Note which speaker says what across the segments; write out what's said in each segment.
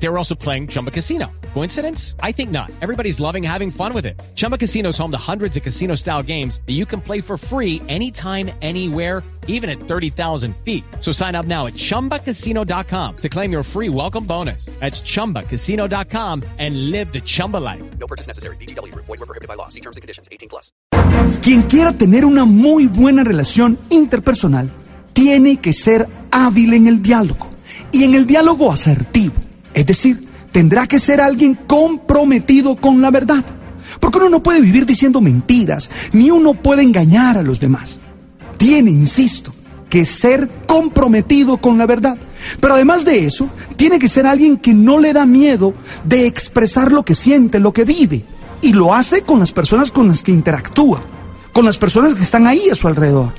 Speaker 1: They were also playing Chumba Casino. Coincidence? I think not. Everybody's loving having fun with it. Chumba Casino is home to hundreds of casino style games that you can play for free anytime, anywhere, even at 30,000 feet. So sign up now at chumbacasino.com to claim your free welcome bonus. That's chumbacasino.com and live the Chumba life.
Speaker 2: No purchase necessary. BGW. Void were prohibited by law. See terms and conditions. 18 plus.
Speaker 3: Quien quiera tener una muy buena relación interpersonal tiene que ser hábil en el diálogo y en el diálogo asertivo. Es decir, tendrá que ser alguien comprometido con la verdad. Porque uno no puede vivir diciendo mentiras, ni uno puede engañar a los demás. Tiene, insisto, que ser comprometido con la verdad. Pero además de eso, tiene que ser alguien que no le da miedo de expresar lo que siente, lo que vive. Y lo hace con las personas con las que interactúa, con las personas que están ahí a su alrededor.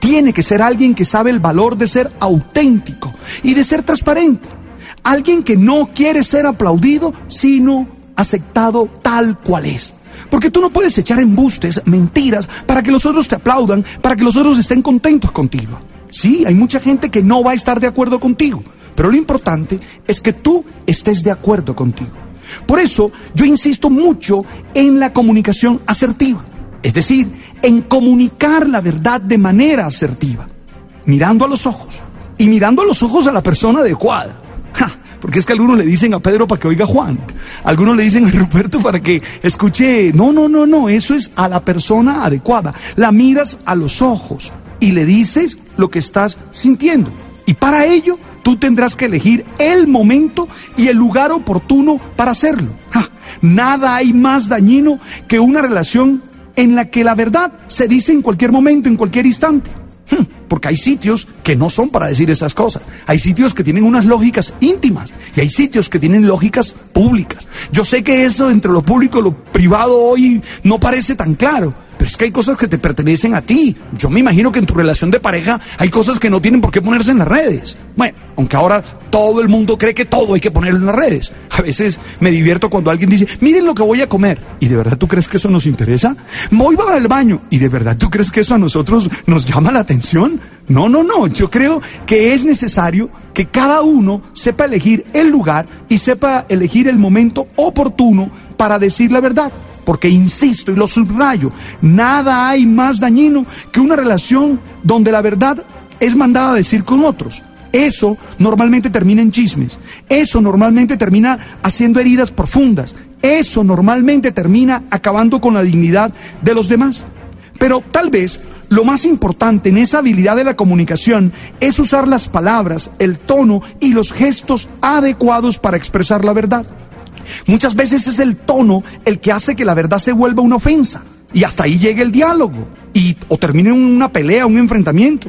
Speaker 3: Tiene que ser alguien que sabe el valor de ser auténtico y de ser transparente. Alguien que no quiere ser aplaudido, sino aceptado tal cual es. Porque tú no puedes echar embustes, mentiras, para que los otros te aplaudan, para que los otros estén contentos contigo. Sí, hay mucha gente que no va a estar de acuerdo contigo, pero lo importante es que tú estés de acuerdo contigo. Por eso yo insisto mucho en la comunicación asertiva, es decir, en comunicar la verdad de manera asertiva, mirando a los ojos y mirando a los ojos a la persona adecuada. Porque es que algunos le dicen a Pedro para que oiga a Juan, algunos le dicen a Ruperto para que escuche. No, no, no, no, eso es a la persona adecuada. La miras a los ojos y le dices lo que estás sintiendo. Y para ello tú tendrás que elegir el momento y el lugar oportuno para hacerlo. Nada hay más dañino que una relación en la que la verdad se dice en cualquier momento, en cualquier instante. Hmm, Porque hay sitios que no son para decir esas cosas. Hay sitios que tienen unas lógicas íntimas y hay sitios que tienen lógicas públicas. Yo sé que eso entre lo público y lo privado hoy no parece tan claro. Es que hay cosas que te pertenecen a ti. Yo me imagino que en tu relación de pareja hay cosas que no tienen por qué ponerse en las redes. Bueno, aunque ahora todo el mundo cree que todo hay que ponerlo en las redes. A veces me divierto cuando alguien dice, miren lo que voy a comer. ¿Y de verdad tú crees que eso nos interesa? Voy para el baño. ¿Y de verdad tú crees que eso a nosotros nos llama la atención? No, no, no. Yo creo que es necesario que cada uno sepa elegir el lugar y sepa elegir el momento oportuno para decir la verdad. Porque insisto y lo subrayo, nada hay más dañino que una relación donde la verdad es mandada a decir con otros. Eso normalmente termina en chismes. Eso normalmente termina haciendo heridas profundas. Eso normalmente termina acabando con la dignidad de los demás. Pero tal vez lo más importante en esa habilidad de la comunicación es usar las palabras, el tono y los gestos adecuados para expresar la verdad. Muchas veces es el tono el que hace que la verdad se vuelva una ofensa y hasta ahí llegue el diálogo y o termine una pelea, un enfrentamiento.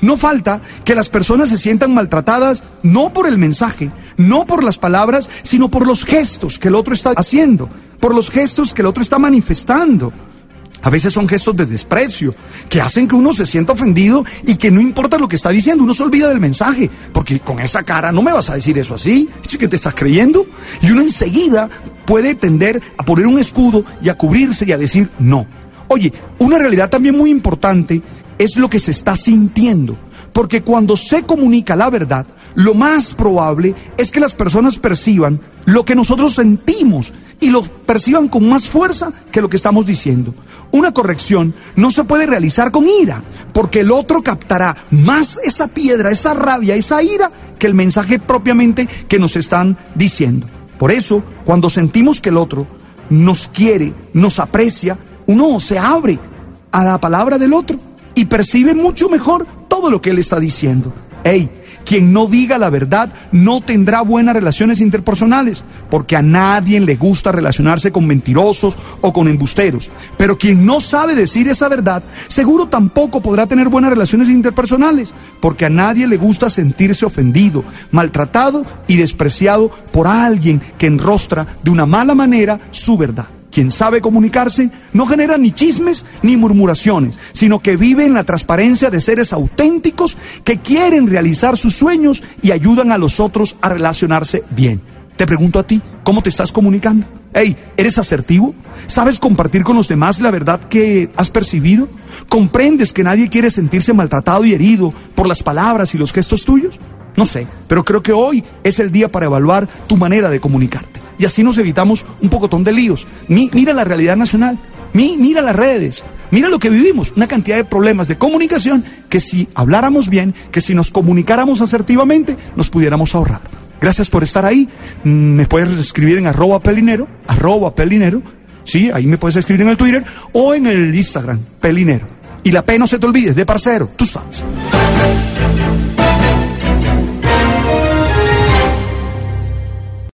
Speaker 3: No falta que las personas se sientan maltratadas no por el mensaje, no por las palabras, sino por los gestos que el otro está haciendo, por los gestos que el otro está manifestando. A veces son gestos de desprecio que hacen que uno se sienta ofendido y que no importa lo que está diciendo, uno se olvida del mensaje, porque con esa cara no me vas a decir eso así, ¿es que te estás creyendo? Y uno enseguida puede tender a poner un escudo y a cubrirse y a decir no. Oye, una realidad también muy importante es lo que se está sintiendo, porque cuando se comunica la verdad, lo más probable es que las personas perciban lo que nosotros sentimos y lo perciban con más fuerza que lo que estamos diciendo. Una corrección no se puede realizar con ira, porque el otro captará más esa piedra, esa rabia, esa ira, que el mensaje propiamente que nos están diciendo. Por eso, cuando sentimos que el otro nos quiere, nos aprecia, uno se abre a la palabra del otro y percibe mucho mejor todo lo que él está diciendo. Hey, quien no diga la verdad no tendrá buenas relaciones interpersonales, porque a nadie le gusta relacionarse con mentirosos o con embusteros. Pero quien no sabe decir esa verdad, seguro tampoco podrá tener buenas relaciones interpersonales, porque a nadie le gusta sentirse ofendido, maltratado y despreciado por alguien que enrostra de una mala manera su verdad. Quien sabe comunicarse no genera ni chismes ni murmuraciones, sino que vive en la transparencia de seres auténticos que quieren realizar sus sueños y ayudan a los otros a relacionarse bien. Te pregunto a ti, ¿cómo te estás comunicando? Hey, ¿eres asertivo? ¿Sabes compartir con los demás la verdad que has percibido? ¿Comprendes que nadie quiere sentirse maltratado y herido por las palabras y los gestos tuyos? No sé, pero creo que hoy es el día para evaluar tu manera de comunicarte. Y así nos evitamos un pocotón de líos. mira la realidad nacional, mira las redes, mira lo que vivimos, una cantidad de problemas de comunicación que si habláramos bien, que si nos comunicáramos asertivamente, nos pudiéramos ahorrar. Gracias por estar ahí. Mm, me puedes escribir en arroba pelinero, arroba pelinero. Sí, ahí me puedes escribir en el Twitter o en el Instagram, pelinero. Y la P no se te olvide, de parcero, tú sabes.